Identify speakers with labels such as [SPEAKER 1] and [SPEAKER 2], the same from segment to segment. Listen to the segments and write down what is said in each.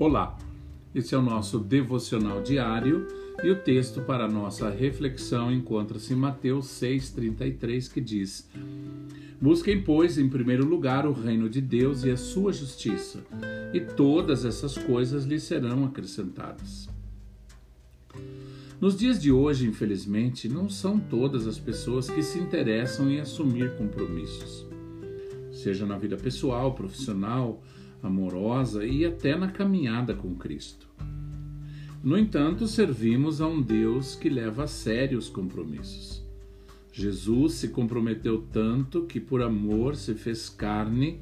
[SPEAKER 1] Olá, esse é o nosso devocional diário e o texto para nossa reflexão encontra-se em Mateus 6,33 que diz: Busquem, pois, em primeiro lugar o reino de Deus e a sua justiça, e todas essas coisas lhe serão acrescentadas. Nos dias de hoje, infelizmente, não são todas as pessoas que se interessam em assumir compromissos, seja na vida pessoal, profissional, amorosa e até na caminhada com Cristo. No entanto, servimos a um Deus que leva a sério os compromissos. Jesus se comprometeu tanto que, por amor, se fez carne,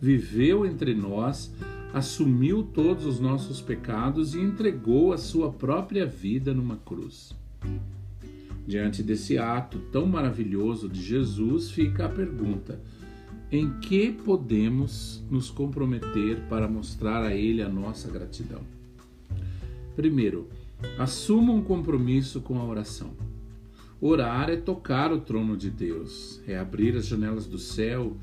[SPEAKER 1] viveu entre nós, assumiu todos os nossos pecados e entregou a sua própria vida numa cruz. Diante desse ato tão maravilhoso de Jesus, fica a pergunta: em que podemos nos comprometer para mostrar a Ele a nossa gratidão? Primeiro, assuma um compromisso com a oração. Orar é tocar o trono de Deus, é abrir as janelas do céu,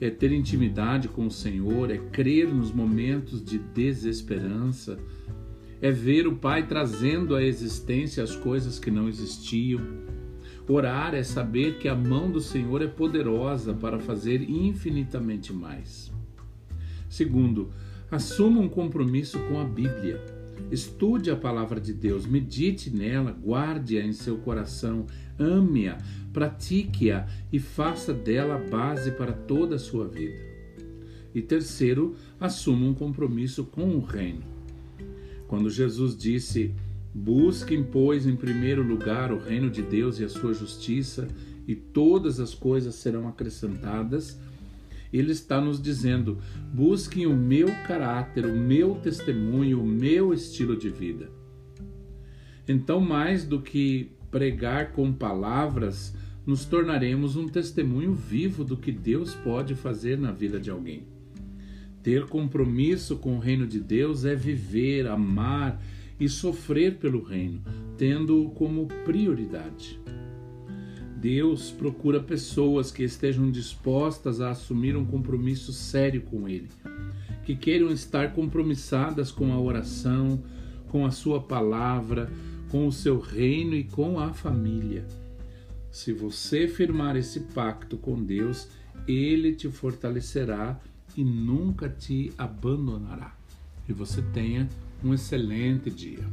[SPEAKER 1] é ter intimidade com o Senhor, é crer nos momentos de desesperança, é ver o Pai trazendo à existência as coisas que não existiam Orar é saber que a mão do Senhor é poderosa para fazer infinitamente mais. Segundo, assuma um compromisso com a Bíblia. Estude a palavra de Deus, medite nela, guarde-a em seu coração, ame-a, pratique-a e faça dela a base para toda a sua vida. E terceiro, assuma um compromisso com o reino. Quando Jesus disse: Busquem, pois, em primeiro lugar o reino de Deus e a sua justiça, e todas as coisas serão acrescentadas. Ele está nos dizendo: busquem o meu caráter, o meu testemunho, o meu estilo de vida. Então, mais do que pregar com palavras, nos tornaremos um testemunho vivo do que Deus pode fazer na vida de alguém. Ter compromisso com o reino de Deus é viver, amar, e sofrer pelo reino, tendo-o como prioridade. Deus procura pessoas que estejam dispostas a assumir um compromisso sério com Ele, que queiram estar compromissadas com a oração, com a Sua palavra, com o seu reino e com a família. Se você firmar esse pacto com Deus, Ele te fortalecerá e nunca te abandonará. E você tenha um excelente dia.